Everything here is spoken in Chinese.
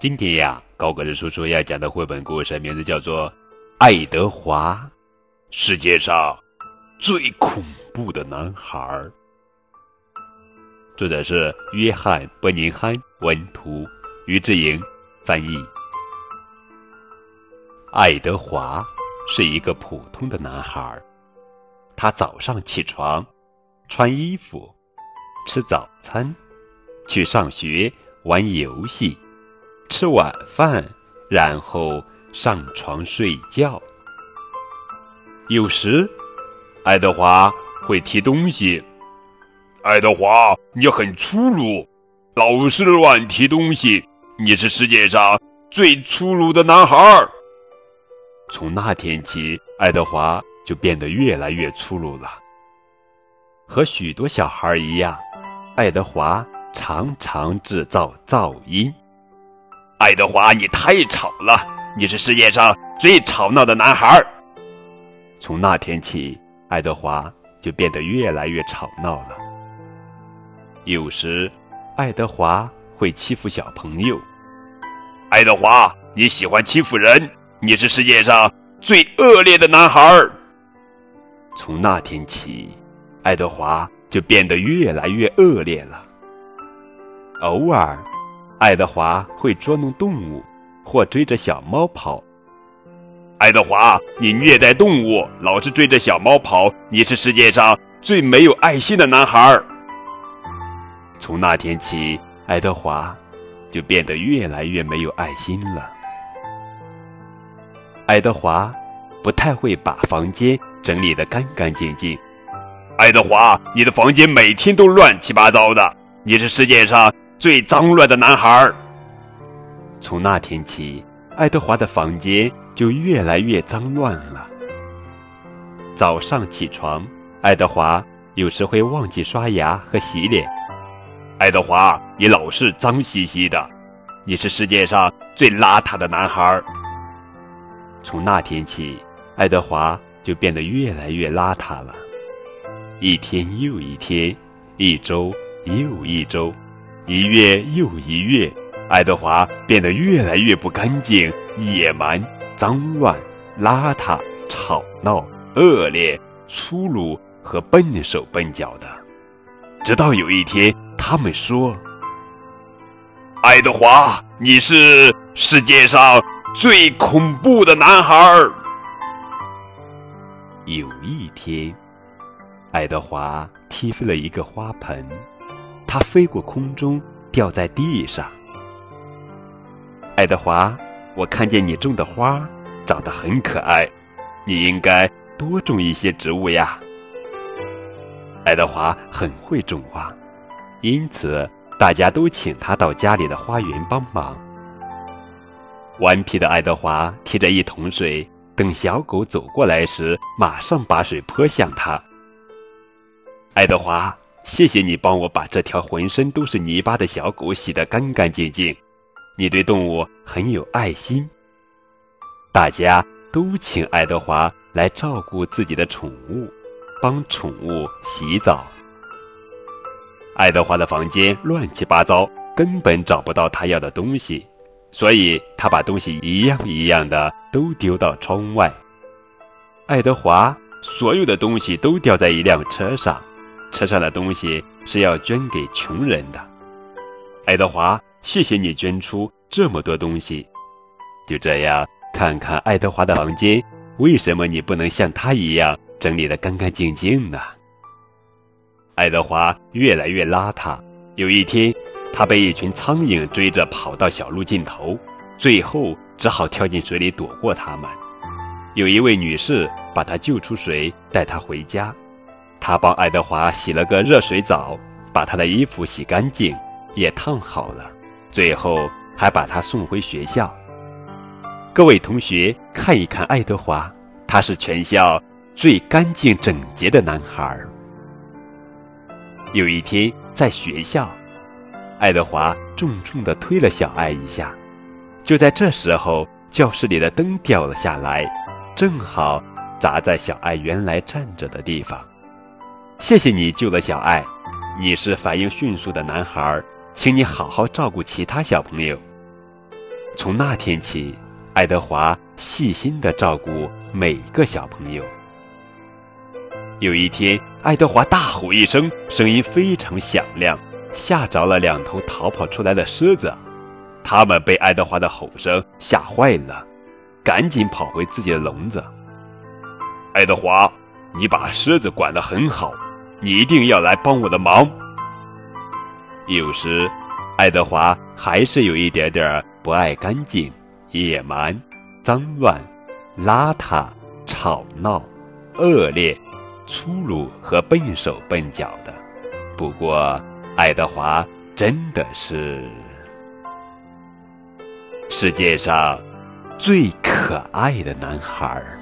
今天呀，高个子叔叔要讲的绘本故事名字叫做《爱德华》，世界上最恐怖的男孩。作者是约翰·伯宁汉，文图，于志莹翻译。爱德华是一个普通的男孩，他早上起床，穿衣服，吃早餐，去上学，玩游戏，吃晚饭，然后上床睡觉。有时，爱德华会提东西。爱德华，你很粗鲁，老是乱提东西。你是世界上最粗鲁的男孩。从那天起，爱德华就变得越来越粗鲁了。和许多小孩一样，爱德华常常制造噪音。爱德华，你太吵了！你是世界上最吵闹的男孩。从那天起，爱德华就变得越来越吵闹了。有时，爱德华会欺负小朋友。爱德华，你喜欢欺负人，你是世界上最恶劣的男孩。从那天起，爱德华就变得越来越恶劣了。偶尔，爱德华会捉弄动物，或追着小猫跑。爱德华，你虐待动物，老是追着小猫跑，你是世界上最没有爱心的男孩。从那天起，爱德华就变得越来越没有爱心了。爱德华不太会把房间整理得干干净净。爱德华，你的房间每天都乱七八糟的，你是世界上最脏乱的男孩。从那天起，爱德华的房间就越来越脏乱了。早上起床，爱德华有时会忘记刷牙和洗脸。爱德华，你老是脏兮兮的，你是世界上最邋遢的男孩。从那天起，爱德华就变得越来越邋遢了。一天又一天，一周又一周，一月又一月，爱德华变得越来越不干净、野蛮、脏乱、邋遢、吵闹、恶劣、粗鲁和笨手笨脚的。直到有一天。他们说：“爱德华，你是世界上最恐怖的男孩。”有一天，爱德华踢飞了一个花盆，它飞过空中，掉在地上。爱德华，我看见你种的花长得很可爱，你应该多种一些植物呀。爱德华很会种花。因此，大家都请他到家里的花园帮忙。顽皮的爱德华提着一桶水，等小狗走过来时，马上把水泼向他。爱德华，谢谢你帮我把这条浑身都是泥巴的小狗洗得干干净净，你对动物很有爱心。大家都请爱德华来照顾自己的宠物，帮宠物洗澡。爱德华的房间乱七八糟，根本找不到他要的东西，所以他把东西一样一样的都丢到窗外。爱德华所有的东西都掉在一辆车上，车上的东西是要捐给穷人的。爱德华，谢谢你捐出这么多东西。就这样，看看爱德华的房间，为什么你不能像他一样整理得干干净净呢？爱德华越来越邋遢。有一天，他被一群苍蝇追着跑到小路尽头，最后只好跳进水里躲过他们。有一位女士把他救出水，带他回家。他帮爱德华洗了个热水澡，把他的衣服洗干净，也烫好了。最后还把他送回学校。各位同学，看一看爱德华，他是全校最干净整洁的男孩。有一天，在学校，爱德华重重地推了小爱一下。就在这时候，教室里的灯掉了下来，正好砸在小爱原来站着的地方。谢谢你救了小爱，你是反应迅速的男孩，请你好好照顾其他小朋友。从那天起，爱德华细心地照顾每个小朋友。有一天，爱德华大吼一声，声音非常响亮，吓着了两头逃跑出来的狮子。他们被爱德华的吼声吓坏了，赶紧跑回自己的笼子。爱德华，你把狮子管得很好，你一定要来帮我的忙。有时，爱德华还是有一点点不爱干净、野蛮、脏乱、邋遢、吵闹、恶劣、粗鲁和笨手笨脚的。不过，爱德华真的是世界上最可爱的男孩儿。